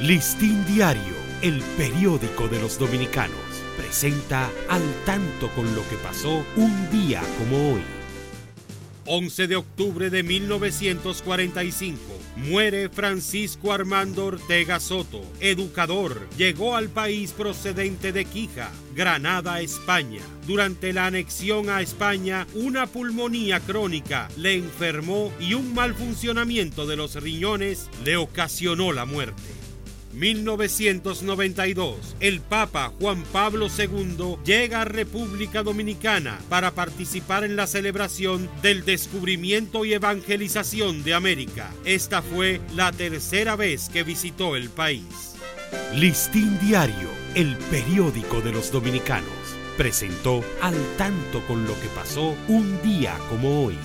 Listín Diario, el periódico de los dominicanos, presenta al tanto con lo que pasó un día como hoy. 11 de octubre de 1945. Muere Francisco Armando Ortega Soto, educador. Llegó al país procedente de Quija, Granada, España. Durante la anexión a España, una pulmonía crónica le enfermó y un mal funcionamiento de los riñones le ocasionó la muerte. 1992, el Papa Juan Pablo II llega a República Dominicana para participar en la celebración del descubrimiento y evangelización de América. Esta fue la tercera vez que visitó el país. Listín Diario, el periódico de los dominicanos, presentó al tanto con lo que pasó un día como hoy.